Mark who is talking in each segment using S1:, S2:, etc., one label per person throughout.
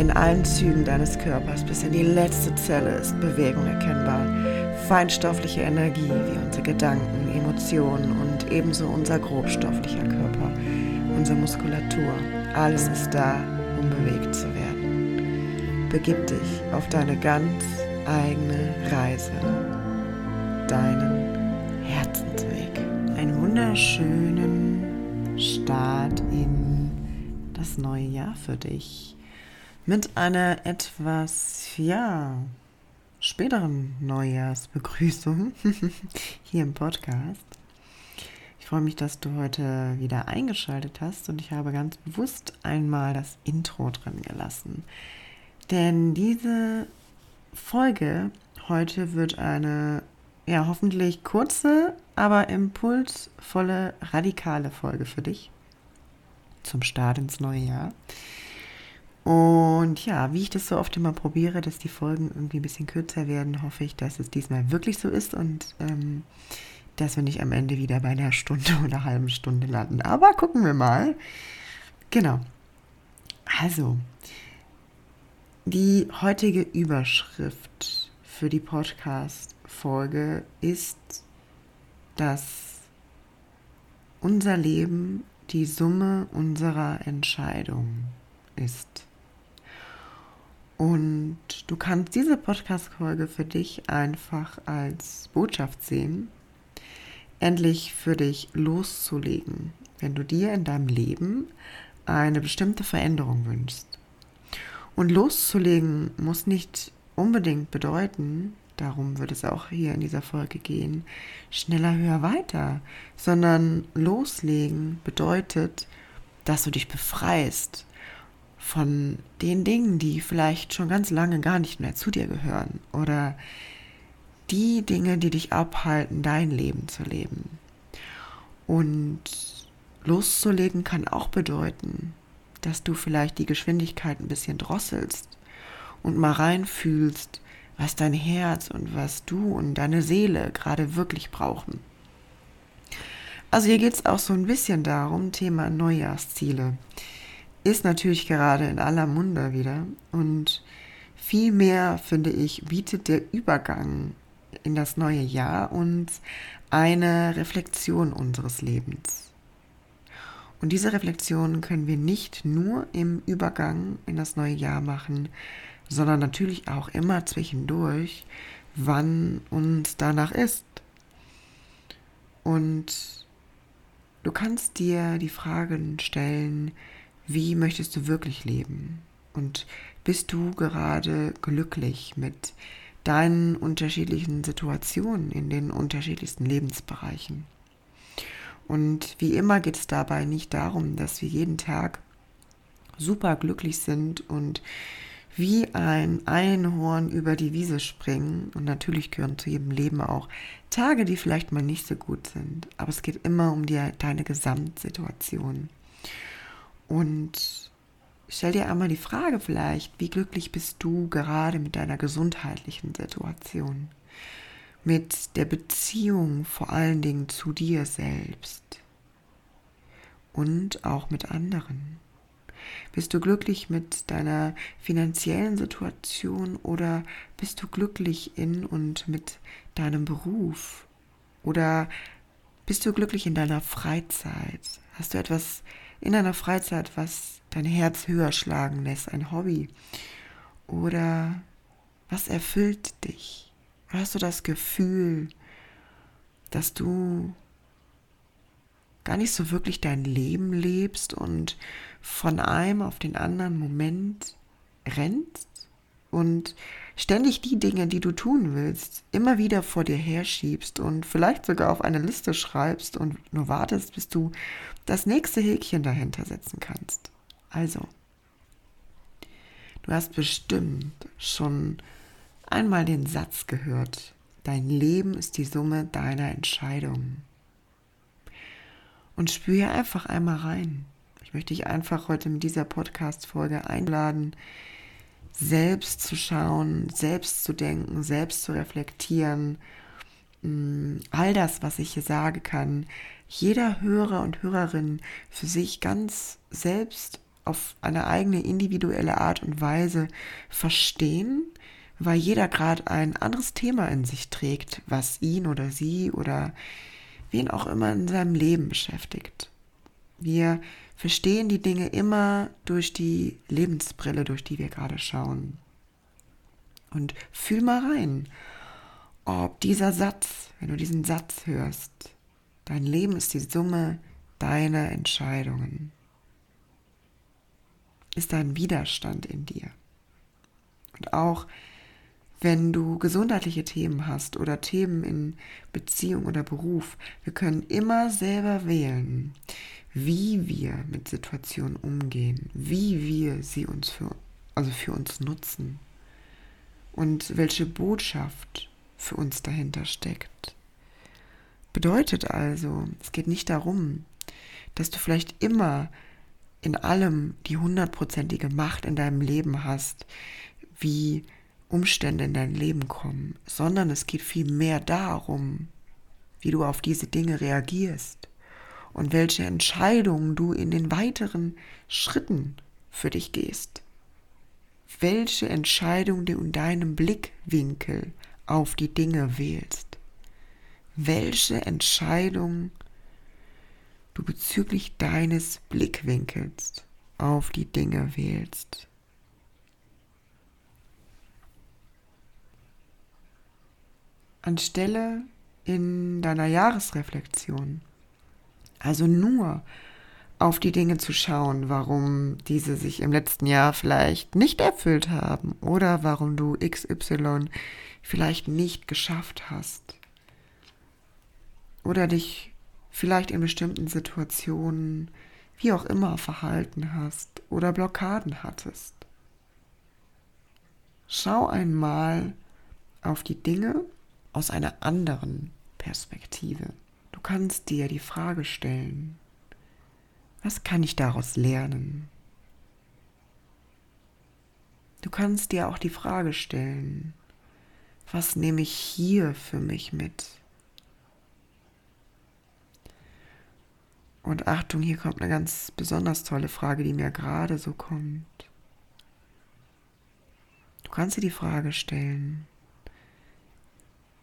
S1: In allen Zügen deines Körpers bis in die letzte Zelle ist Bewegung erkennbar. Feinstoffliche Energie wie unsere Gedanken, Emotionen und ebenso unser grobstofflicher Körper, unsere Muskulatur. Alles ist da, um bewegt zu werden. Begib dich auf deine ganz eigene Reise. Deinen Herzensweg. Einen wunderschönen Start in das neue Jahr für dich mit einer etwas, ja, späteren Neujahrsbegrüßung hier im Podcast. Ich freue mich, dass du heute wieder eingeschaltet hast und ich habe ganz bewusst einmal das Intro drin gelassen. Denn diese Folge heute wird eine, ja, hoffentlich kurze, aber impulsvolle, radikale Folge für dich zum Start ins neue Jahr. Und ja, wie ich das so oft immer probiere, dass die Folgen irgendwie ein bisschen kürzer werden, hoffe ich, dass es diesmal wirklich so ist und ähm, dass wir nicht am Ende wieder bei einer Stunde oder halben Stunde landen. Aber gucken wir mal. Genau. Also, die heutige Überschrift für die Podcast-Folge ist, dass unser Leben die Summe unserer Entscheidungen ist. Und du kannst diese Podcast-Folge für dich einfach als Botschaft sehen, endlich für dich loszulegen, wenn du dir in deinem Leben eine bestimmte Veränderung wünschst. Und loszulegen muss nicht unbedingt bedeuten, darum wird es auch hier in dieser Folge gehen, schneller, höher, weiter, sondern loslegen bedeutet, dass du dich befreist von den Dingen, die vielleicht schon ganz lange gar nicht mehr zu dir gehören oder die Dinge, die dich abhalten, dein Leben zu leben. Und loszulegen kann auch bedeuten, dass du vielleicht die Geschwindigkeit ein bisschen drosselst und mal reinfühlst, was dein Herz und was du und deine Seele gerade wirklich brauchen. Also hier geht es auch so ein bisschen darum, Thema Neujahrsziele ist natürlich gerade in aller Munde wieder. Und vielmehr, finde ich, bietet der Übergang in das neue Jahr uns eine Reflexion unseres Lebens. Und diese Reflexion können wir nicht nur im Übergang in das neue Jahr machen, sondern natürlich auch immer zwischendurch, wann uns danach ist. Und du kannst dir die Fragen stellen, wie möchtest du wirklich leben? Und bist du gerade glücklich mit deinen unterschiedlichen Situationen in den unterschiedlichsten Lebensbereichen? Und wie immer geht es dabei nicht darum, dass wir jeden Tag super glücklich sind und wie ein Einhorn über die Wiese springen. Und natürlich gehören zu jedem Leben auch Tage, die vielleicht mal nicht so gut sind. Aber es geht immer um die, deine Gesamtsituation. Und stell dir einmal die Frage vielleicht, wie glücklich bist du gerade mit deiner gesundheitlichen Situation? Mit der Beziehung vor allen Dingen zu dir selbst und auch mit anderen? Bist du glücklich mit deiner finanziellen Situation oder bist du glücklich in und mit deinem Beruf? Oder bist du glücklich in deiner Freizeit? Hast du etwas in deiner Freizeit, was dein Herz höher schlagen lässt, ein Hobby? Oder was erfüllt dich? Hast du das Gefühl, dass du gar nicht so wirklich dein Leben lebst und von einem auf den anderen Moment rennst und ständig die Dinge, die du tun willst, immer wieder vor dir herschiebst und vielleicht sogar auf eine Liste schreibst und nur wartest, bis du das nächste Häkchen dahinter setzen kannst. Also, du hast bestimmt schon einmal den Satz gehört, dein Leben ist die Summe deiner Entscheidungen. Und spüre einfach einmal rein. Ich möchte dich einfach heute mit dieser Podcast-Folge einladen, selbst zu schauen, selbst zu denken, selbst zu reflektieren. Mm, all das, was ich hier sage, kann jeder Hörer und Hörerin für sich ganz selbst auf eine eigene individuelle Art und Weise verstehen, weil jeder gerade ein anderes Thema in sich trägt, was ihn oder sie oder wen auch immer in seinem Leben beschäftigt. Wir verstehen die Dinge immer durch die Lebensbrille, durch die wir gerade schauen. Und fühl mal rein, ob dieser Satz, wenn du diesen Satz hörst, dein Leben ist die Summe deiner Entscheidungen. Ist da ein Widerstand in dir? Und auch wenn du gesundheitliche Themen hast oder Themen in Beziehung oder Beruf, wir können immer selber wählen, wie wir mit Situationen umgehen, wie wir sie uns für, also für uns nutzen und welche Botschaft für uns dahinter steckt. Bedeutet also, es geht nicht darum, dass du vielleicht immer in allem die hundertprozentige Macht in deinem Leben hast, wie Umstände in dein Leben kommen, sondern es geht vielmehr darum, wie du auf diese Dinge reagierst und welche Entscheidungen du in den weiteren Schritten für dich gehst. Welche Entscheidung du in deinem Blickwinkel auf die Dinge wählst. Welche Entscheidung du bezüglich deines Blickwinkels auf die Dinge wählst. anstelle in deiner Jahresreflexion, also nur auf die Dinge zu schauen, warum diese sich im letzten Jahr vielleicht nicht erfüllt haben oder warum du XY vielleicht nicht geschafft hast oder dich vielleicht in bestimmten Situationen wie auch immer verhalten hast oder Blockaden hattest. Schau einmal auf die Dinge aus einer anderen Perspektive. Du kannst dir die Frage stellen, was kann ich daraus lernen? Du kannst dir auch die Frage stellen, was nehme ich hier für mich mit? Und Achtung, hier kommt eine ganz besonders tolle Frage, die mir gerade so kommt. Du kannst dir die Frage stellen,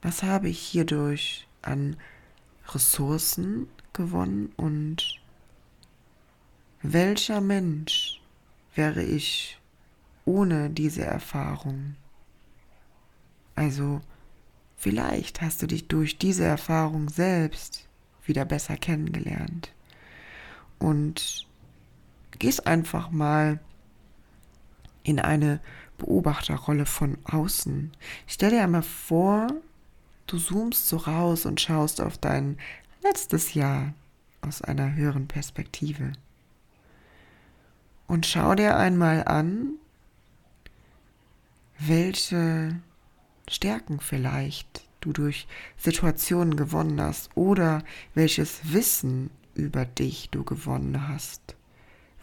S1: was habe ich hierdurch an Ressourcen gewonnen und welcher Mensch wäre ich ohne diese Erfahrung? Also vielleicht hast du dich durch diese Erfahrung selbst wieder besser kennengelernt und gehst einfach mal in eine Beobachterrolle von außen. Stell dir einmal vor, Du zoomst so raus und schaust auf dein letztes Jahr aus einer höheren Perspektive. Und schau dir einmal an, welche Stärken vielleicht du durch Situationen gewonnen hast oder welches Wissen über dich du gewonnen hast.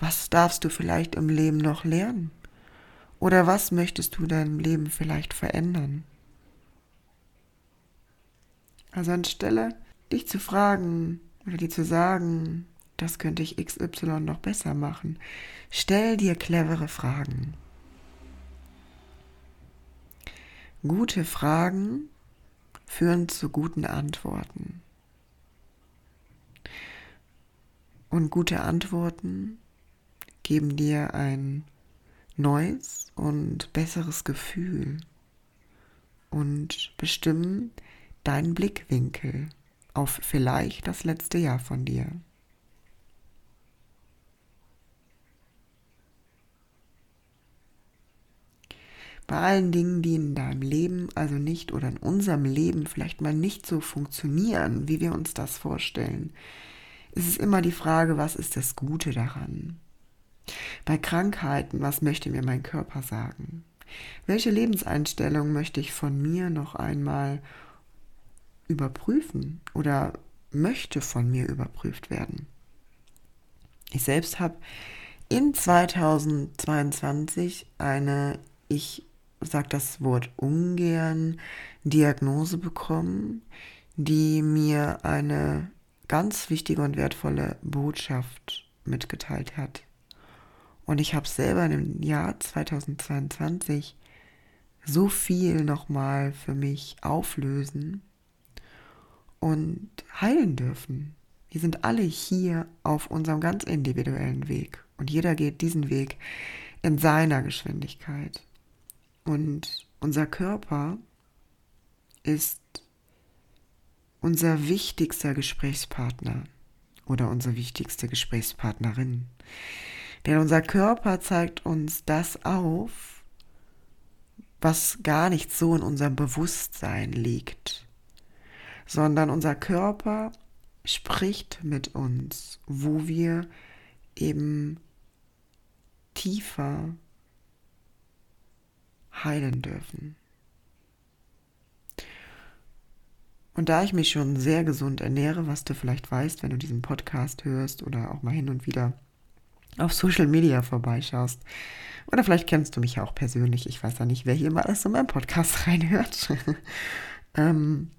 S1: Was darfst du vielleicht im Leben noch lernen? Oder was möchtest du deinem Leben vielleicht verändern? Also anstelle dich zu fragen oder dir zu sagen, das könnte ich XY noch besser machen, stell dir clevere Fragen. Gute Fragen führen zu guten Antworten. Und gute Antworten geben dir ein neues und besseres Gefühl und bestimmen deinen Blickwinkel auf vielleicht das letzte Jahr von dir. Bei allen Dingen, die in deinem Leben, also nicht oder in unserem Leben vielleicht mal nicht so funktionieren, wie wir uns das vorstellen, ist es immer die Frage, was ist das Gute daran? Bei Krankheiten, was möchte mir mein Körper sagen? Welche Lebenseinstellung möchte ich von mir noch einmal überprüfen oder möchte von mir überprüft werden? Ich selbst habe in 2022 eine, ich sage das Wort ungern, Diagnose bekommen, die mir eine ganz wichtige und wertvolle Botschaft mitgeteilt hat. Und ich habe selber im Jahr 2022 so viel nochmal für mich auflösen und heilen dürfen. Wir sind alle hier auf unserem ganz individuellen Weg und jeder geht diesen Weg in seiner Geschwindigkeit. Und unser Körper ist unser wichtigster Gesprächspartner oder unsere wichtigste Gesprächspartnerin. Denn unser Körper zeigt uns das auf, was gar nicht so in unserem Bewusstsein liegt, sondern unser Körper spricht mit uns, wo wir eben tiefer heilen dürfen. Und da ich mich schon sehr gesund ernähre, was du vielleicht weißt, wenn du diesen Podcast hörst oder auch mal hin und wieder auf Social Media vorbeischaust. Oder vielleicht kennst du mich ja auch persönlich. Ich weiß ja nicht, wer hier mal alles in meinen Podcast reinhört. ähm,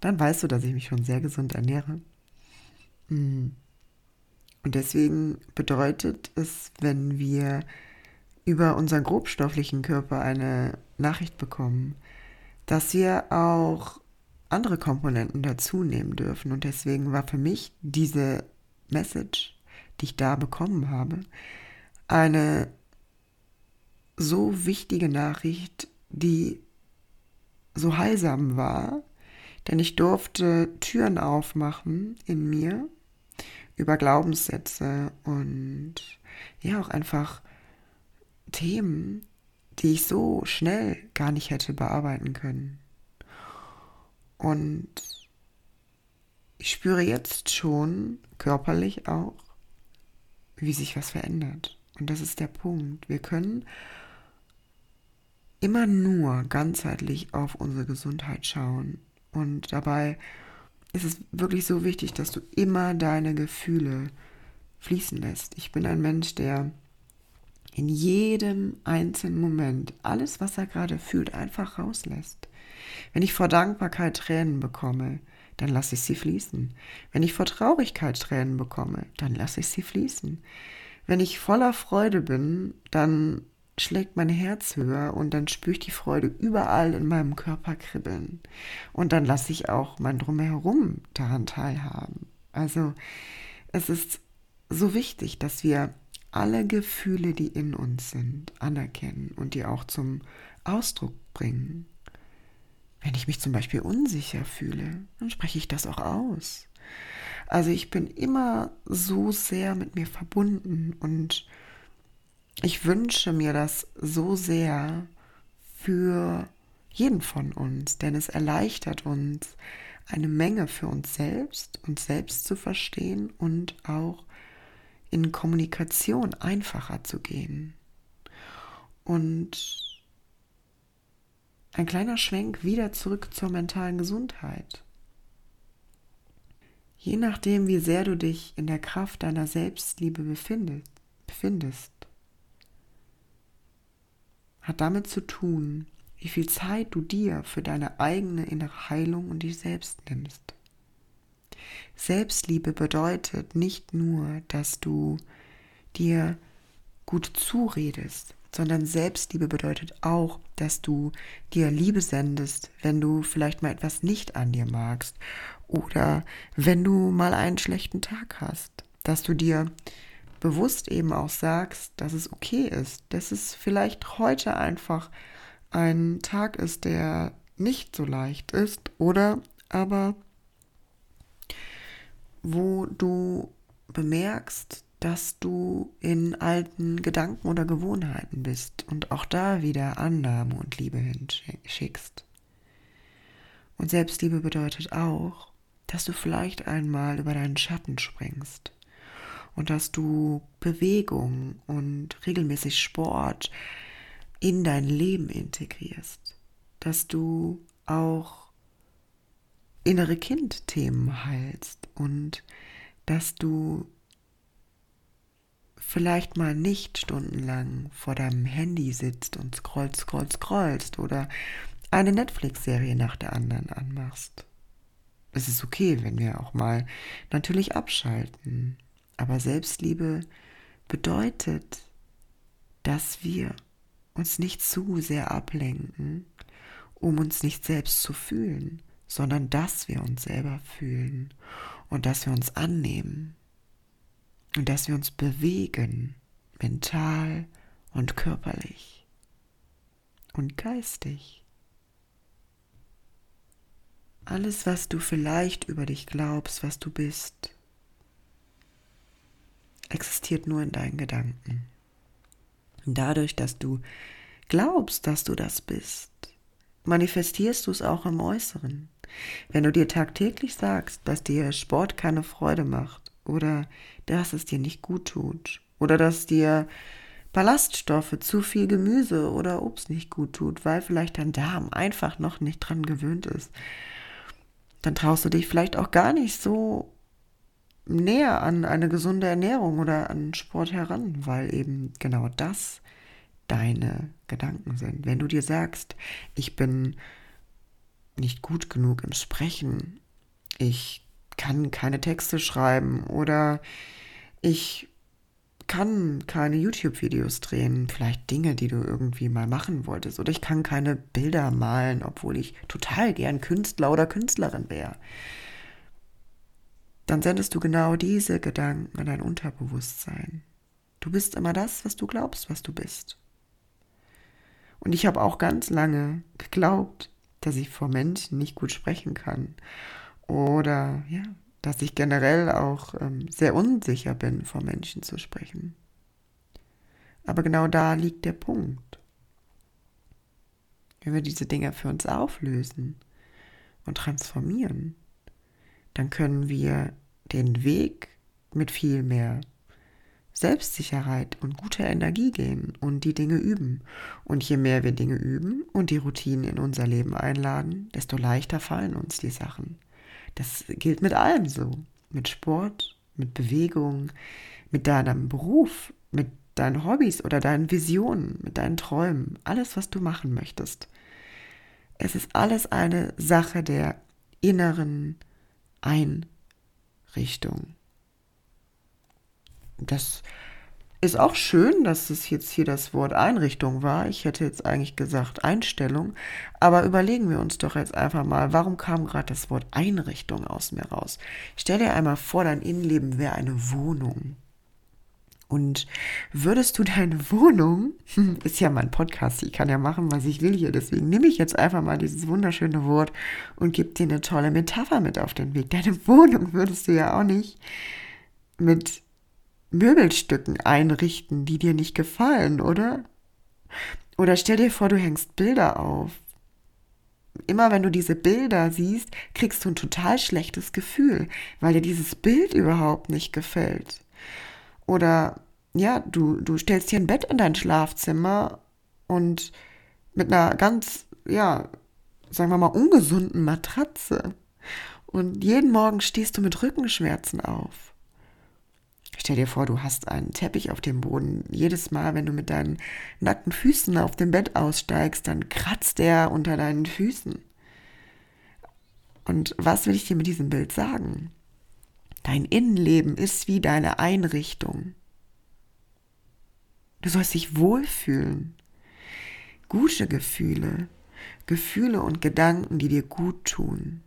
S1: dann weißt du, dass ich mich schon sehr gesund ernähre. Mm. Und deswegen bedeutet es, wenn wir über unseren grobstofflichen Körper eine Nachricht bekommen, dass wir auch andere Komponenten dazu nehmen dürfen. Und deswegen war für mich diese Message die ich da bekommen habe, eine so wichtige Nachricht, die so heilsam war, denn ich durfte Türen aufmachen in mir über Glaubenssätze und ja auch einfach Themen, die ich so schnell gar nicht hätte bearbeiten können. Und ich spüre jetzt schon körperlich auch, wie sich was verändert. Und das ist der Punkt. Wir können immer nur ganzheitlich auf unsere Gesundheit schauen. Und dabei ist es wirklich so wichtig, dass du immer deine Gefühle fließen lässt. Ich bin ein Mensch, der in jedem einzelnen Moment alles, was er gerade fühlt, einfach rauslässt. Wenn ich vor Dankbarkeit Tränen bekomme, dann lasse ich sie fließen. Wenn ich vor Traurigkeit Tränen bekomme, dann lasse ich sie fließen. Wenn ich voller Freude bin, dann schlägt mein Herz höher und dann spüre ich die Freude überall in meinem Körper kribbeln. Und dann lasse ich auch mein Drumherum daran teilhaben. Also es ist so wichtig, dass wir alle Gefühle, die in uns sind, anerkennen und die auch zum Ausdruck bringen. Wenn ich mich zum Beispiel unsicher fühle, dann spreche ich das auch aus. Also ich bin immer so sehr mit mir verbunden und ich wünsche mir das so sehr für jeden von uns, denn es erleichtert uns eine Menge für uns selbst, uns selbst zu verstehen und auch in Kommunikation einfacher zu gehen. Und ein kleiner Schwenk wieder zurück zur mentalen Gesundheit. Je nachdem, wie sehr du dich in der Kraft deiner Selbstliebe befindest, hat damit zu tun, wie viel Zeit du dir für deine eigene innere Heilung und dich selbst nimmst. Selbstliebe bedeutet nicht nur, dass du dir gut zuredest, sondern Selbstliebe bedeutet auch, dass du dir Liebe sendest, wenn du vielleicht mal etwas nicht an dir magst oder wenn du mal einen schlechten Tag hast, dass du dir bewusst eben auch sagst, dass es okay ist, dass es vielleicht heute einfach ein Tag ist, der nicht so leicht ist oder aber wo du bemerkst, dass du in alten Gedanken oder Gewohnheiten bist und auch da wieder Annahme und Liebe hinschickst. Und Selbstliebe bedeutet auch, dass du vielleicht einmal über deinen Schatten springst und dass du Bewegung und regelmäßig Sport in dein Leben integrierst, dass du auch innere Kindthemen heilst und dass du vielleicht mal nicht stundenlang vor deinem Handy sitzt und scrollst, scrollst, scrollst oder eine Netflix-Serie nach der anderen anmachst. Es ist okay, wenn wir auch mal natürlich abschalten. Aber Selbstliebe bedeutet, dass wir uns nicht zu sehr ablenken, um uns nicht selbst zu fühlen, sondern dass wir uns selber fühlen und dass wir uns annehmen und dass wir uns bewegen, mental und körperlich und geistig. Alles, was du vielleicht über dich glaubst, was du bist, existiert nur in deinen Gedanken. Dadurch, dass du glaubst, dass du das bist, manifestierst du es auch im Äußeren. Wenn du dir tagtäglich sagst, dass dir Sport keine Freude macht oder dass es dir nicht gut tut oder dass dir Ballaststoffe, zu viel Gemüse oder Obst nicht gut tut, weil vielleicht dein Darm einfach noch nicht dran gewöhnt ist, dann traust du dich vielleicht auch gar nicht so näher an eine gesunde Ernährung oder an Sport heran, weil eben genau das deine Gedanken sind. Wenn du dir sagst, ich bin nicht gut genug im Sprechen, ich kann keine Texte schreiben oder ich kann keine YouTube-Videos drehen, vielleicht Dinge, die du irgendwie mal machen wolltest. Oder ich kann keine Bilder malen, obwohl ich total gern Künstler oder Künstlerin wäre. Dann sendest du genau diese Gedanken an dein Unterbewusstsein. Du bist immer das, was du glaubst, was du bist. Und ich habe auch ganz lange geglaubt, dass ich vor Menschen nicht gut sprechen kann. Oder ja, dass ich generell auch ähm, sehr unsicher bin, vor Menschen zu sprechen. Aber genau da liegt der Punkt. Wenn wir diese Dinge für uns auflösen und transformieren, dann können wir den Weg mit viel mehr Selbstsicherheit und guter Energie gehen und die Dinge üben. Und je mehr wir Dinge üben und die Routinen in unser Leben einladen, desto leichter fallen uns die Sachen. Das gilt mit allem so. Mit Sport, mit Bewegung, mit deinem Beruf, mit deinen Hobbys oder deinen Visionen, mit deinen Träumen, alles, was du machen möchtest. Es ist alles eine Sache der inneren Einrichtung. Das ist auch schön, dass es jetzt hier das Wort Einrichtung war. Ich hätte jetzt eigentlich gesagt Einstellung. Aber überlegen wir uns doch jetzt einfach mal, warum kam gerade das Wort Einrichtung aus mir raus? Stell dir einmal vor, dein Innenleben wäre eine Wohnung. Und würdest du deine Wohnung, ist ja mein Podcast, ich kann ja machen, was ich will hier, deswegen nehme ich jetzt einfach mal dieses wunderschöne Wort und gebe dir eine tolle Metapher mit auf den Weg. Deine Wohnung würdest du ja auch nicht mit Möbelstücken einrichten, die dir nicht gefallen, oder? Oder stell dir vor, du hängst Bilder auf. Immer wenn du diese Bilder siehst, kriegst du ein total schlechtes Gefühl, weil dir dieses Bild überhaupt nicht gefällt. Oder ja, du, du stellst dir ein Bett in dein Schlafzimmer und mit einer ganz, ja, sagen wir mal, ungesunden Matratze. Und jeden Morgen stehst du mit Rückenschmerzen auf. Stell dir vor, du hast einen Teppich auf dem Boden. Jedes Mal, wenn du mit deinen nackten Füßen auf dem Bett aussteigst, dann kratzt er unter deinen Füßen. Und was will ich dir mit diesem Bild sagen? Dein Innenleben ist wie deine Einrichtung. Du sollst dich wohlfühlen. Gute Gefühle, Gefühle und Gedanken, die dir gut tun,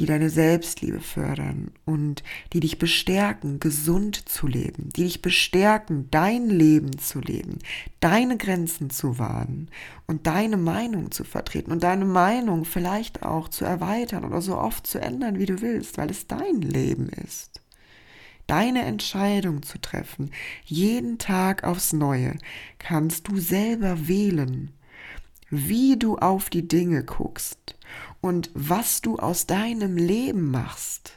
S1: die deine Selbstliebe fördern und die dich bestärken, gesund zu leben, die dich bestärken, dein Leben zu leben, deine Grenzen zu wahren und deine Meinung zu vertreten und deine Meinung vielleicht auch zu erweitern oder so oft zu ändern, wie du willst, weil es dein Leben ist. Deine Entscheidung zu treffen, jeden Tag aufs Neue, kannst du selber wählen, wie du auf die Dinge guckst und was du aus deinem Leben machst.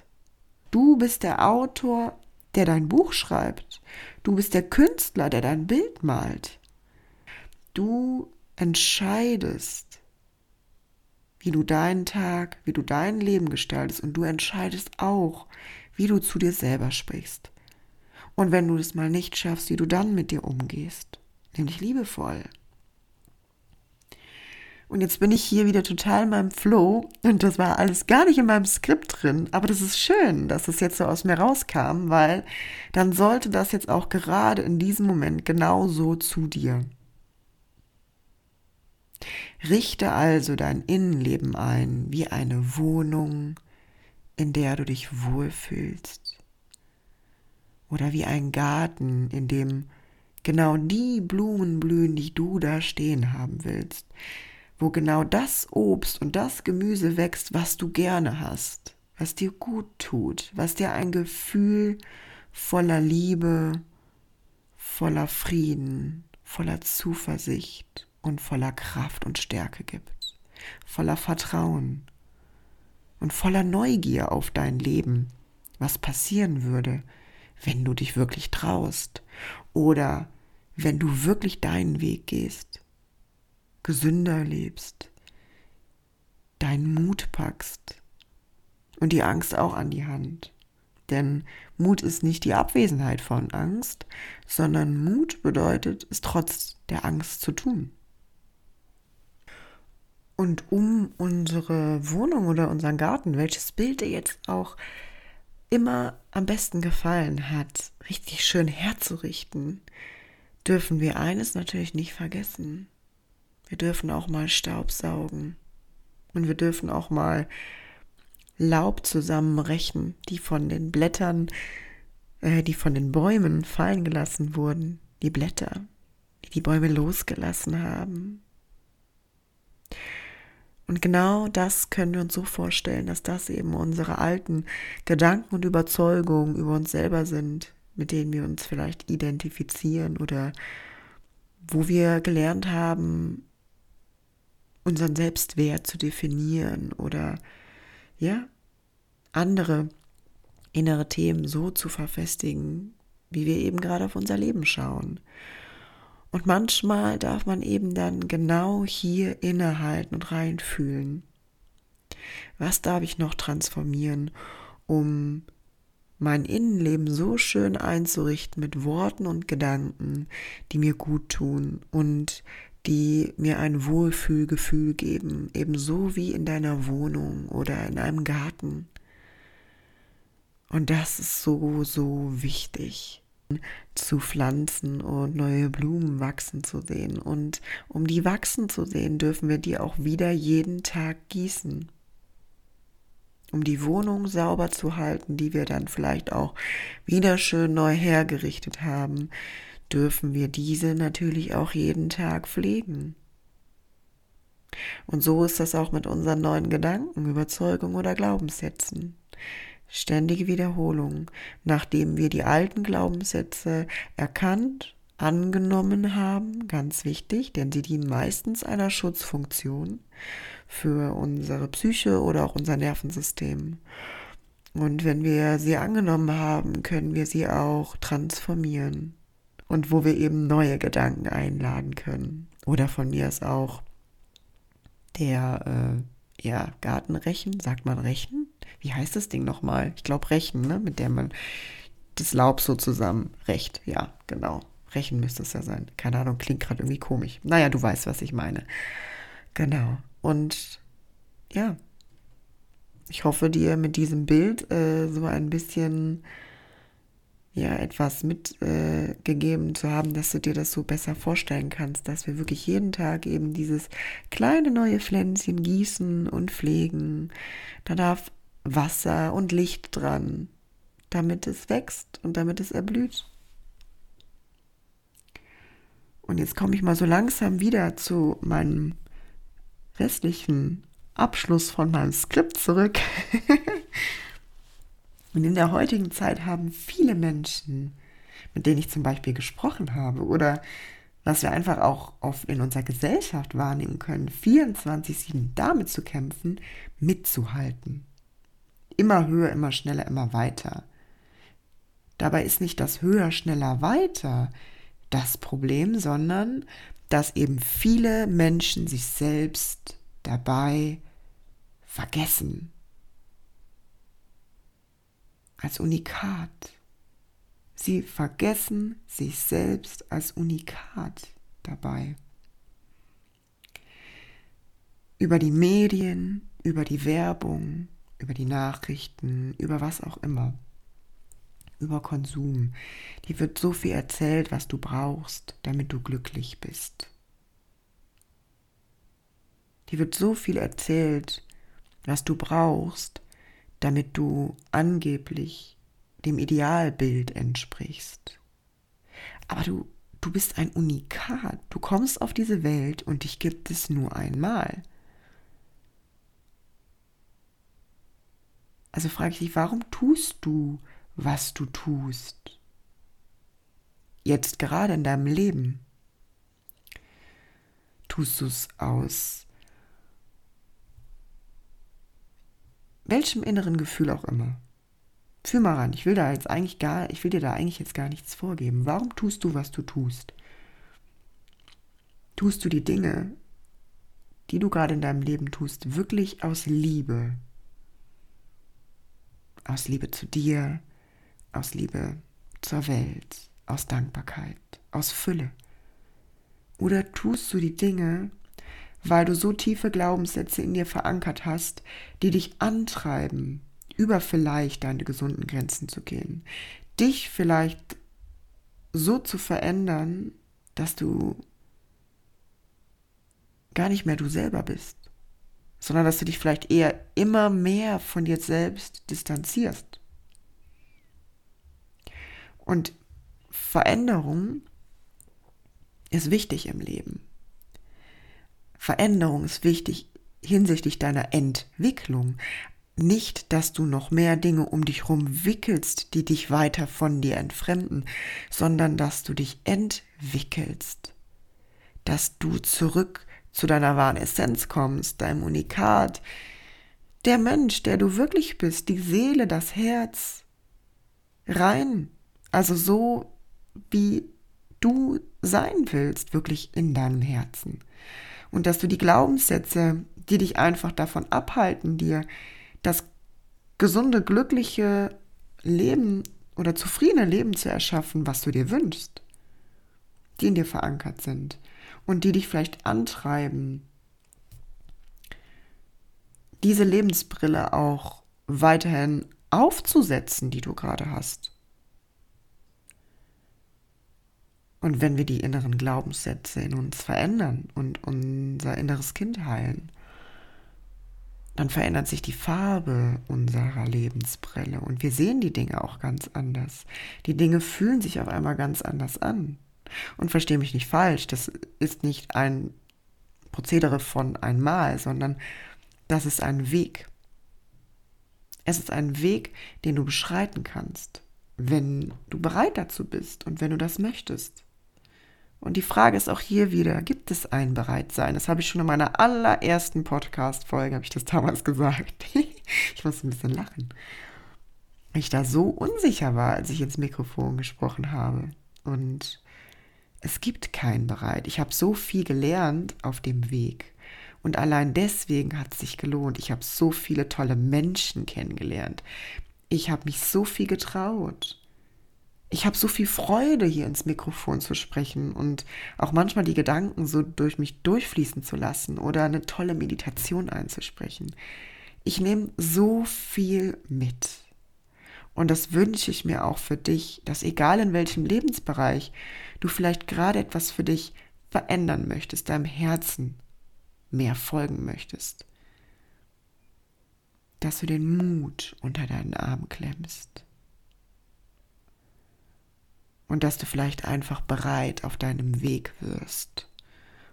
S1: Du bist der Autor, der dein Buch schreibt. Du bist der Künstler, der dein Bild malt. Du entscheidest, wie du deinen Tag, wie du dein Leben gestaltest und du entscheidest auch, wie du zu dir selber sprichst. Und wenn du es mal nicht schaffst, wie du dann mit dir umgehst, nämlich liebevoll. Und jetzt bin ich hier wieder total in meinem Flow und das war alles gar nicht in meinem Skript drin. Aber das ist schön, dass es jetzt so aus mir rauskam, weil dann sollte das jetzt auch gerade in diesem Moment genauso zu dir. Richte also dein Innenleben ein wie eine Wohnung, in der du dich wohlfühlst. Oder wie ein Garten, in dem genau die Blumen blühen, die du da stehen haben willst wo genau das Obst und das Gemüse wächst, was du gerne hast, was dir gut tut, was dir ein Gefühl voller Liebe, voller Frieden, voller Zuversicht und voller Kraft und Stärke gibt, voller Vertrauen und voller Neugier auf dein Leben, was passieren würde, wenn du dich wirklich traust oder wenn du wirklich deinen Weg gehst gesünder lebst, deinen Mut packst und die Angst auch an die Hand. Denn Mut ist nicht die Abwesenheit von Angst, sondern Mut bedeutet, es trotz der Angst zu tun. Und um unsere Wohnung oder unseren Garten, welches Bild dir jetzt auch immer am besten gefallen hat, richtig schön herzurichten, dürfen wir eines natürlich nicht vergessen. Wir dürfen auch mal Staub saugen. Und wir dürfen auch mal Laub zusammenrechen, die von den Blättern, äh, die von den Bäumen fallen gelassen wurden. Die Blätter, die die Bäume losgelassen haben. Und genau das können wir uns so vorstellen, dass das eben unsere alten Gedanken und Überzeugungen über uns selber sind, mit denen wir uns vielleicht identifizieren oder wo wir gelernt haben, unseren Selbstwert zu definieren oder ja, andere innere Themen so zu verfestigen, wie wir eben gerade auf unser Leben schauen. Und manchmal darf man eben dann genau hier innehalten und reinfühlen. Was darf ich noch transformieren, um mein Innenleben so schön einzurichten mit Worten und Gedanken, die mir gut tun und die mir ein Wohlfühlgefühl geben, ebenso wie in deiner Wohnung oder in einem Garten. Und das ist so, so wichtig zu pflanzen und neue Blumen wachsen zu sehen. Und um die wachsen zu sehen, dürfen wir die auch wieder jeden Tag gießen. Um die Wohnung sauber zu halten, die wir dann vielleicht auch wieder schön neu hergerichtet haben, dürfen wir diese natürlich auch jeden Tag pflegen. Und so ist das auch mit unseren neuen Gedanken, Überzeugungen oder Glaubenssätzen. Ständige Wiederholung, nachdem wir die alten Glaubenssätze erkannt, angenommen haben, ganz wichtig, denn sie dienen meistens einer Schutzfunktion für unsere Psyche oder auch unser Nervensystem. Und wenn wir sie angenommen haben, können wir sie auch transformieren und wo wir eben neue Gedanken einladen können. Oder von mir ist auch der äh, ja, Gartenrechen, sagt man Rechen? Wie heißt das Ding nochmal? Ich glaube Rechen, ne? mit der man das Laub so zusammen recht. Ja, genau. Rechen müsste es ja sein. Keine Ahnung, klingt gerade irgendwie komisch. Naja, du weißt, was ich meine. Genau. Und ja, ich hoffe dir mit diesem Bild äh, so ein bisschen ja etwas mitgegeben äh, zu haben, dass du dir das so besser vorstellen kannst, dass wir wirklich jeden Tag eben dieses kleine neue Pflänzchen gießen und pflegen. Da darf Wasser und Licht dran, damit es wächst und damit es erblüht. Und jetzt komme ich mal so langsam wieder zu meinem restlichen Abschluss von meinem Skript zurück. Und in der heutigen Zeit haben viele Menschen, mit denen ich zum Beispiel gesprochen habe oder was wir einfach auch oft in unserer Gesellschaft wahrnehmen können, 24-7 damit zu kämpfen, mitzuhalten. Immer höher, immer schneller, immer weiter. Dabei ist nicht das höher, schneller, weiter das Problem, sondern dass eben viele Menschen sich selbst dabei vergessen als Unikat. Sie vergessen sich selbst als Unikat dabei. Über die Medien, über die Werbung, über die Nachrichten, über was auch immer. Über Konsum. Die wird so viel erzählt, was du brauchst, damit du glücklich bist. Die wird so viel erzählt, was du brauchst, damit du angeblich dem Idealbild entsprichst. Aber du, du bist ein Unikat. Du kommst auf diese Welt und dich gibt es nur einmal. Also frage ich dich, warum tust du, was du tust? Jetzt gerade in deinem Leben. Tust du es aus welchem inneren Gefühl auch immer. Fühl mal ran, ich will da jetzt eigentlich gar, ich will dir da eigentlich jetzt gar nichts vorgeben. Warum tust du, was du tust? Tust du die Dinge, die du gerade in deinem Leben tust, wirklich aus Liebe? Aus Liebe zu dir, aus Liebe zur Welt, aus Dankbarkeit, aus Fülle? Oder tust du die Dinge, weil du so tiefe Glaubenssätze in dir verankert hast, die dich antreiben, über vielleicht deine gesunden Grenzen zu gehen, dich vielleicht so zu verändern, dass du gar nicht mehr du selber bist, sondern dass du dich vielleicht eher immer mehr von dir selbst distanzierst. Und Veränderung ist wichtig im Leben. Veränderung ist wichtig hinsichtlich deiner Entwicklung. Nicht, dass du noch mehr Dinge um dich herum wickelst, die dich weiter von dir entfremden, sondern dass du dich entwickelst. Dass du zurück zu deiner wahren Essenz kommst, deinem Unikat, der Mensch, der du wirklich bist, die Seele, das Herz, rein. Also so, wie du sein willst, wirklich in deinem Herzen und dass du die Glaubenssätze, die dich einfach davon abhalten, dir das gesunde, glückliche Leben oder zufriedene Leben zu erschaffen, was du dir wünschst, die in dir verankert sind und die dich vielleicht antreiben, diese Lebensbrille auch weiterhin aufzusetzen, die du gerade hast. Und wenn wir die inneren Glaubenssätze in uns verändern und unser inneres Kind heilen, dann verändert sich die Farbe unserer Lebensbrille und wir sehen die Dinge auch ganz anders. Die Dinge fühlen sich auf einmal ganz anders an. Und verstehe mich nicht falsch, das ist nicht ein Prozedere von einmal, sondern das ist ein Weg. Es ist ein Weg, den du beschreiten kannst, wenn du bereit dazu bist und wenn du das möchtest. Und die Frage ist auch hier wieder, gibt es ein Bereitsein? Das habe ich schon in meiner allerersten Podcast-Folge, habe ich das damals gesagt. ich muss ein bisschen lachen. Ich da so unsicher war, als ich ins Mikrofon gesprochen habe. Und es gibt kein Bereit. Ich habe so viel gelernt auf dem Weg. Und allein deswegen hat es sich gelohnt. Ich habe so viele tolle Menschen kennengelernt. Ich habe mich so viel getraut ich habe so viel Freude, hier ins Mikrofon zu sprechen und auch manchmal die Gedanken so durch mich durchfließen zu lassen oder eine tolle Meditation einzusprechen. Ich nehme so viel mit. Und das wünsche ich mir auch für dich, dass egal in welchem Lebensbereich du vielleicht gerade etwas für dich verändern möchtest, deinem Herzen mehr folgen möchtest, dass du den Mut unter deinen Arm klemmst und dass du vielleicht einfach bereit auf deinem Weg wirst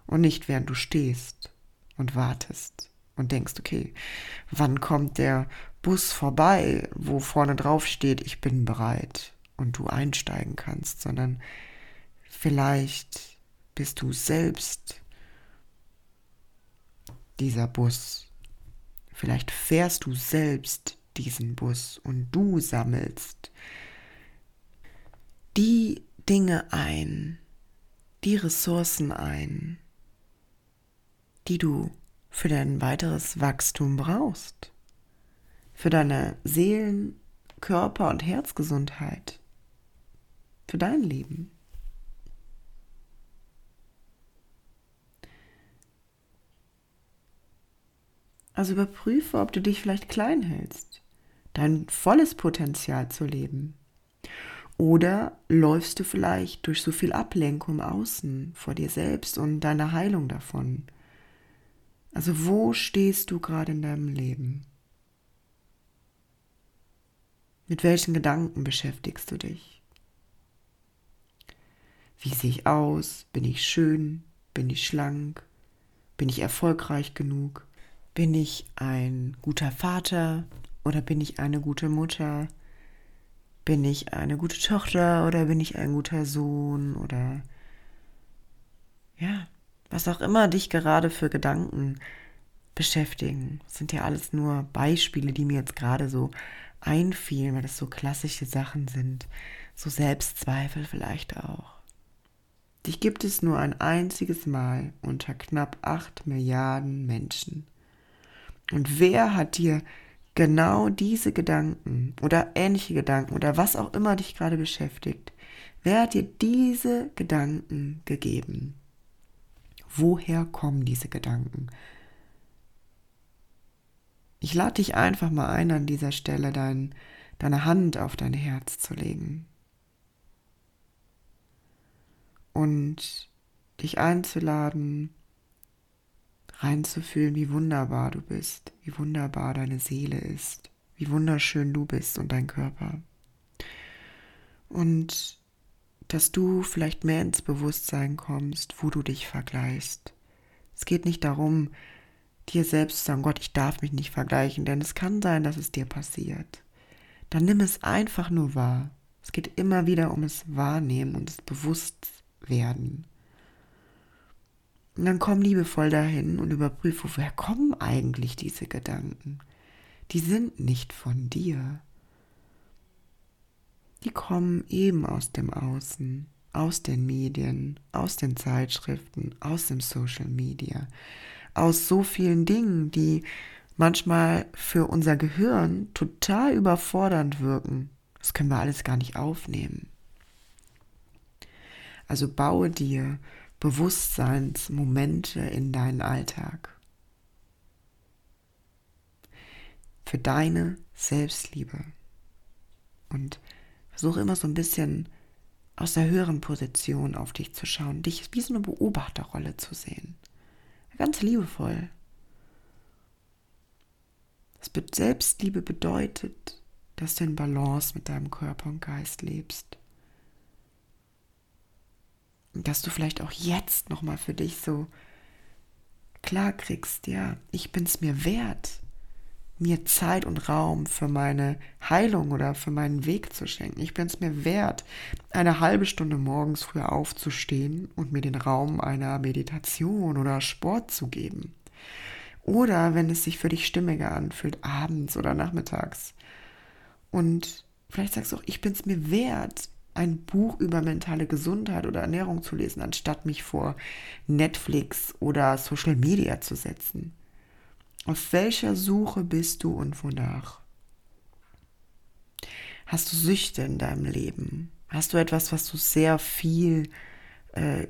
S1: und nicht während du stehst und wartest und denkst, okay, wann kommt der Bus vorbei, wo vorne drauf steht, ich bin bereit und du einsteigen kannst, sondern vielleicht bist du selbst dieser Bus. Vielleicht fährst du selbst diesen Bus und du sammelst die Dinge ein, die Ressourcen ein, die du für dein weiteres Wachstum brauchst, für deine Seelen-, Körper- und Herzgesundheit, für dein Leben. Also überprüfe, ob du dich vielleicht klein hältst, dein volles Potenzial zu leben. Oder läufst du vielleicht durch so viel Ablenkung außen vor dir selbst und deiner Heilung davon? Also wo stehst du gerade in deinem Leben? Mit welchen Gedanken beschäftigst du dich? Wie sehe ich aus? Bin ich schön? Bin ich schlank? Bin ich erfolgreich genug? Bin ich ein guter Vater oder bin ich eine gute Mutter? Bin ich eine gute Tochter oder bin ich ein guter Sohn oder ja, was auch immer dich gerade für Gedanken beschäftigen. Das sind ja alles nur Beispiele, die mir jetzt gerade so einfielen, weil das so klassische Sachen sind. So Selbstzweifel vielleicht auch. Dich gibt es nur ein einziges Mal unter knapp acht Milliarden Menschen. Und wer hat dir genau diese Gedanken oder ähnliche Gedanken oder was auch immer dich gerade beschäftigt, wer hat dir diese Gedanken gegeben? Woher kommen diese Gedanken? Ich lade dich einfach mal ein, an dieser Stelle dein, deine Hand auf dein Herz zu legen. Und dich einzuladen, reinzufühlen, wie wunderbar du bist, wie wunderbar deine Seele ist, wie wunderschön du bist und dein Körper. Und dass du vielleicht mehr ins Bewusstsein kommst, wo du dich vergleichst. Es geht nicht darum, dir selbst zu sagen, Gott, ich darf mich nicht vergleichen, denn es kann sein, dass es dir passiert. Dann nimm es einfach nur wahr. Es geht immer wieder um das Wahrnehmen und das Bewusstwerden. Und dann komm liebevoll dahin und überprüfe, woher kommen eigentlich diese Gedanken? Die sind nicht von dir. Die kommen eben aus dem Außen, aus den Medien, aus den Zeitschriften, aus dem Social Media, aus so vielen Dingen, die manchmal für unser Gehirn total überfordernd wirken. Das können wir alles gar nicht aufnehmen. Also baue dir Bewusstseinsmomente in deinen Alltag. Für deine Selbstliebe. Und versuche immer so ein bisschen aus der höheren Position auf dich zu schauen, dich wie so eine Beobachterrolle zu sehen. Ganz liebevoll. Selbstliebe bedeutet, dass du in Balance mit deinem Körper und Geist lebst dass du vielleicht auch jetzt nochmal für dich so klar kriegst, ja, ich bin es mir wert, mir Zeit und Raum für meine Heilung oder für meinen Weg zu schenken. Ich bin es mir wert, eine halbe Stunde morgens früher aufzustehen und mir den Raum einer Meditation oder Sport zu geben. Oder wenn es sich für dich stimmiger anfühlt, abends oder nachmittags. Und vielleicht sagst du auch, ich bin es mir wert, ein Buch über mentale Gesundheit oder Ernährung zu lesen, anstatt mich vor Netflix oder Social Media zu setzen. Auf welcher Suche bist du und wonach? Hast du Süchte in deinem Leben? Hast du etwas, was du sehr viel äh,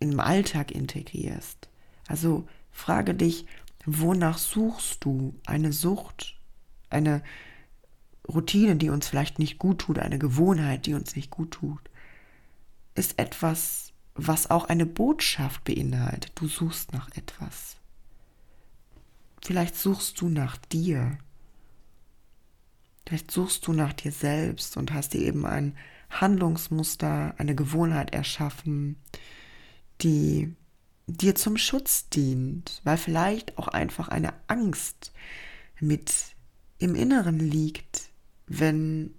S1: im Alltag integrierst? Also frage dich, wonach suchst du eine Sucht, eine Routine, die uns vielleicht nicht gut tut, eine Gewohnheit, die uns nicht gut tut, ist etwas, was auch eine Botschaft beinhaltet. Du suchst nach etwas. Vielleicht suchst du nach dir. Vielleicht suchst du nach dir selbst und hast dir eben ein Handlungsmuster, eine Gewohnheit erschaffen, die dir zum Schutz dient, weil vielleicht auch einfach eine Angst mit im Inneren liegt, wenn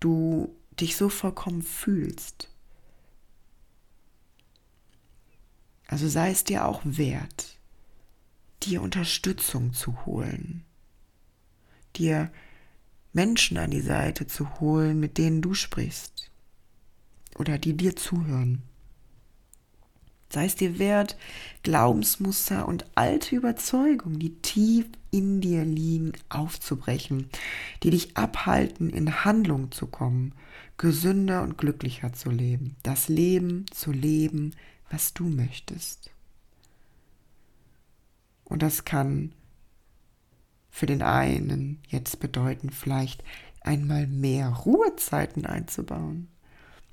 S1: du dich so vollkommen fühlst. Also sei es dir auch wert, dir Unterstützung zu holen, dir Menschen an die Seite zu holen, mit denen du sprichst oder die dir zuhören. Sei es dir wert, Glaubensmuster und alte Überzeugungen, die tief in dir liegen, aufzubrechen, die dich abhalten, in Handlung zu kommen, gesünder und glücklicher zu leben, das Leben zu leben, was du möchtest. Und das kann für den einen jetzt bedeuten, vielleicht einmal mehr Ruhezeiten einzubauen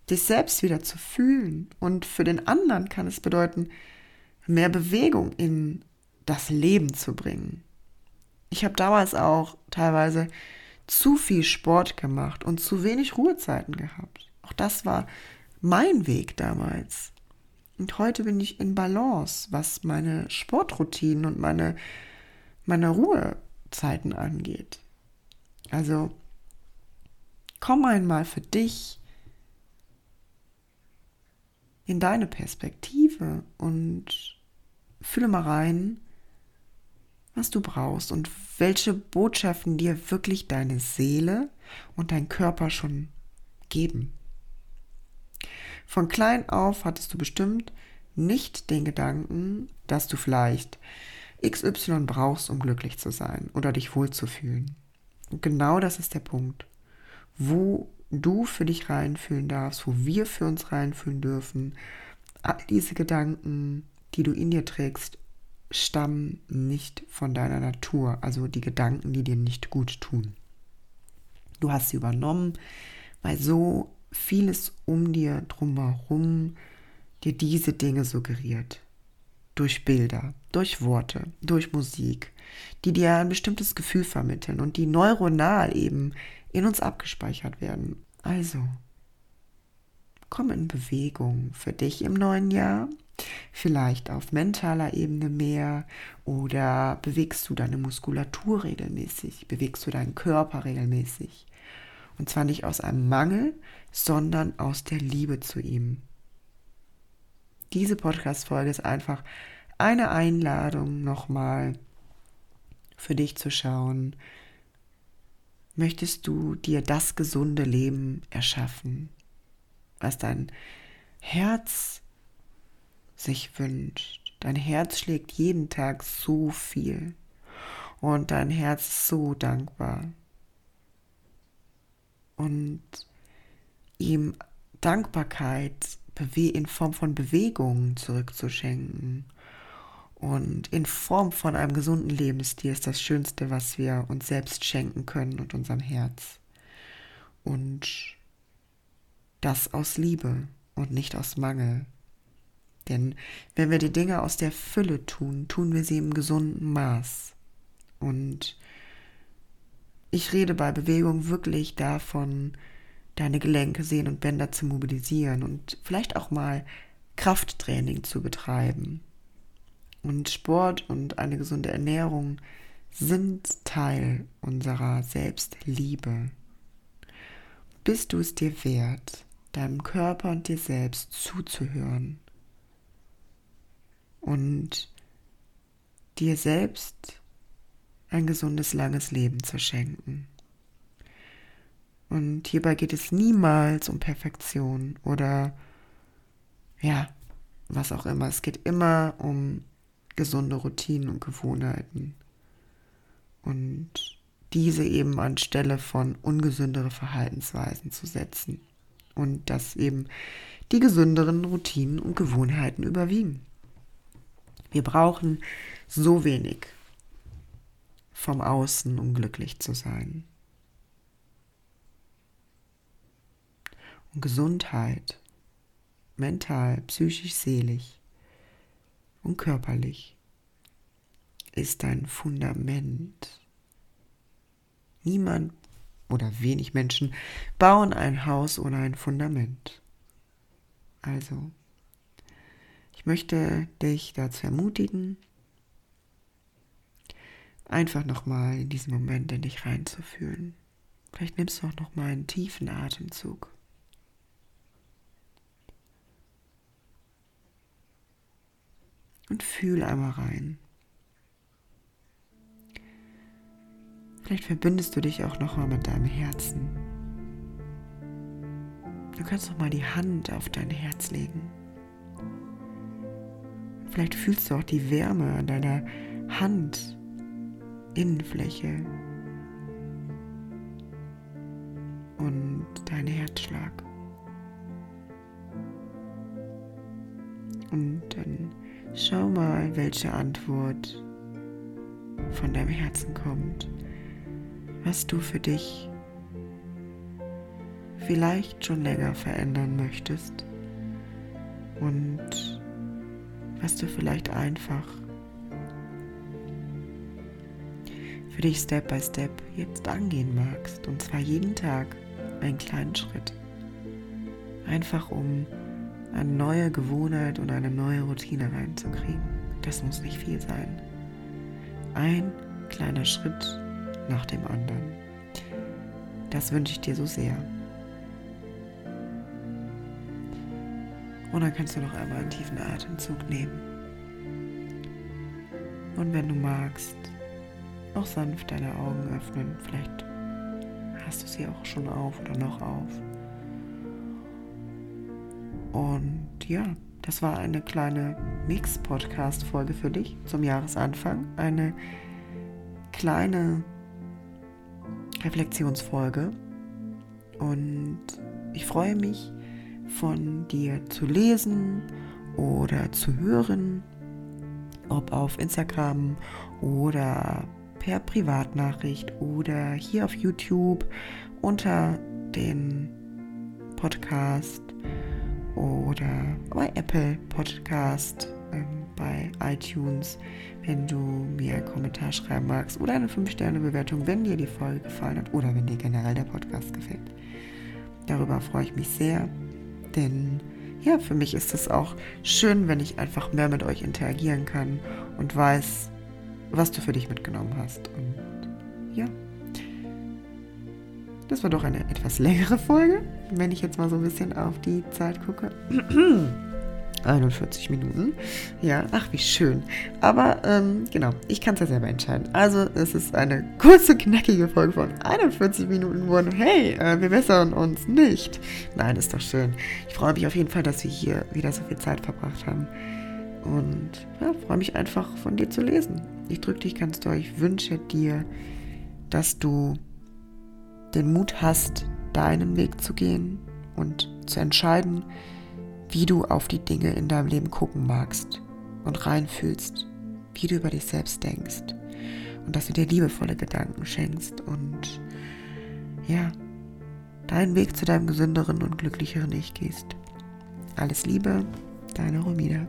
S1: dich selbst wieder zu fühlen. Und für den anderen kann es bedeuten, mehr Bewegung in das Leben zu bringen. Ich habe damals auch teilweise zu viel Sport gemacht und zu wenig Ruhezeiten gehabt. Auch das war mein Weg damals. Und heute bin ich in Balance, was meine Sportroutinen und meine, meine Ruhezeiten angeht. Also komm einmal für dich in deine Perspektive und fühle mal rein, was du brauchst und welche Botschaften dir wirklich deine Seele und dein Körper schon geben. Von klein auf hattest du bestimmt nicht den Gedanken, dass du vielleicht XY brauchst, um glücklich zu sein oder dich wohlzufühlen. Und genau das ist der Punkt. Wo du für dich reinfühlen darfst, wo wir für uns reinfühlen dürfen. All diese Gedanken, die du in dir trägst, stammen nicht von deiner Natur, also die Gedanken, die dir nicht gut tun. Du hast sie übernommen, weil so vieles um dir drumherum dir diese Dinge suggeriert. Durch Bilder, durch Worte, durch Musik, die dir ein bestimmtes Gefühl vermitteln und die neuronal eben in uns abgespeichert werden. Also, komm in Bewegung für dich im neuen Jahr. Vielleicht auf mentaler Ebene mehr oder bewegst du deine Muskulatur regelmäßig, bewegst du deinen Körper regelmäßig. Und zwar nicht aus einem Mangel, sondern aus der Liebe zu ihm. Diese Podcast-Folge ist einfach eine Einladung, nochmal für dich zu schauen, möchtest du dir das gesunde Leben erschaffen, was dein Herz sich wünscht. Dein Herz schlägt jeden Tag so viel und dein Herz ist so dankbar. Und ihm Dankbarkeit in Form von Bewegung zurückzuschenken und in Form von einem gesunden Lebensstil ist das Schönste, was wir uns selbst schenken können und unserem Herz. Und das aus Liebe und nicht aus Mangel. Denn wenn wir die Dinge aus der Fülle tun, tun wir sie im gesunden Maß. Und ich rede bei Bewegung wirklich davon, deine Gelenke, Sehnen und Bänder zu mobilisieren und vielleicht auch mal Krafttraining zu betreiben und Sport und eine gesunde Ernährung sind Teil unserer Selbstliebe. Bist du es dir wert, deinem Körper und dir selbst zuzuhören und dir selbst ein gesundes, langes Leben zu schenken? Und hierbei geht es niemals um Perfektion oder ja, was auch immer. Es geht immer um gesunde Routinen und Gewohnheiten. Und diese eben anstelle von ungesündere Verhaltensweisen zu setzen. Und dass eben die gesünderen Routinen und Gewohnheiten überwiegen. Wir brauchen so wenig vom Außen, um glücklich zu sein. Und Gesundheit, mental, psychisch, seelisch und körperlich, ist ein Fundament. Niemand oder wenig Menschen bauen ein Haus ohne ein Fundament. Also ich möchte dich dazu ermutigen, einfach nochmal in diesen Moment in dich reinzufühlen. Vielleicht nimmst du auch nochmal einen tiefen Atemzug. Und fühl einmal rein. Vielleicht verbindest du dich auch nochmal mit deinem Herzen. Du kannst noch mal die Hand auf dein Herz legen. Vielleicht fühlst du auch die Wärme an deiner Hand, Innenfläche. Und deinen Herzschlag. Und dann schau mal, welche Antwort von deinem Herzen kommt, was du für dich vielleicht schon länger verändern möchtest. Und was du vielleicht einfach für dich Step by Step jetzt angehen magst. Und zwar jeden Tag einen kleinen Schritt. Einfach um eine neue Gewohnheit und eine neue Routine reinzukriegen. Das muss nicht viel sein. Ein kleiner Schritt nach dem anderen. Das wünsche ich dir so sehr. Und dann kannst du noch einmal einen tiefen Atemzug nehmen. Und wenn du magst, auch sanft deine Augen öffnen. Vielleicht hast du sie auch schon auf oder noch auf. Und ja, das war eine kleine Mix-Podcast-Folge für dich zum Jahresanfang. Eine kleine Reflexionsfolge. Und ich freue mich, von dir zu lesen oder zu hören, ob auf Instagram oder per Privatnachricht oder hier auf YouTube unter den Podcast oder bei Apple Podcast, ähm, bei iTunes, wenn du mir einen Kommentar schreiben magst oder eine 5-Sterne-Bewertung, wenn dir die Folge gefallen hat oder wenn dir generell der Podcast gefällt. Darüber freue ich mich sehr. Denn ja, für mich ist es auch schön, wenn ich einfach mehr mit euch interagieren kann und weiß, was du für dich mitgenommen hast. Und ja, das war doch eine etwas längere Folge, wenn ich jetzt mal so ein bisschen auf die Zeit gucke. 41 Minuten. Ja, ach, wie schön. Aber ähm, genau, ich kann es ja selber entscheiden. Also, es ist eine kurze, knackige Folge von 41 Minuten geworden. Hey, äh, wir bessern uns nicht. Nein, ist doch schön. Ich freue mich auf jeden Fall, dass wir hier wieder so viel Zeit verbracht haben. Und ja, freue mich einfach von dir zu lesen. Ich drücke dich ganz doll. Ich wünsche dir, dass du den Mut hast, deinen Weg zu gehen und zu entscheiden, wie du auf die Dinge in deinem Leben gucken magst und reinfühlst, wie du über dich selbst denkst und dass du dir liebevolle Gedanken schenkst und ja, deinen Weg zu deinem gesünderen und glücklicheren Ich gehst. Alles Liebe, deine Romina.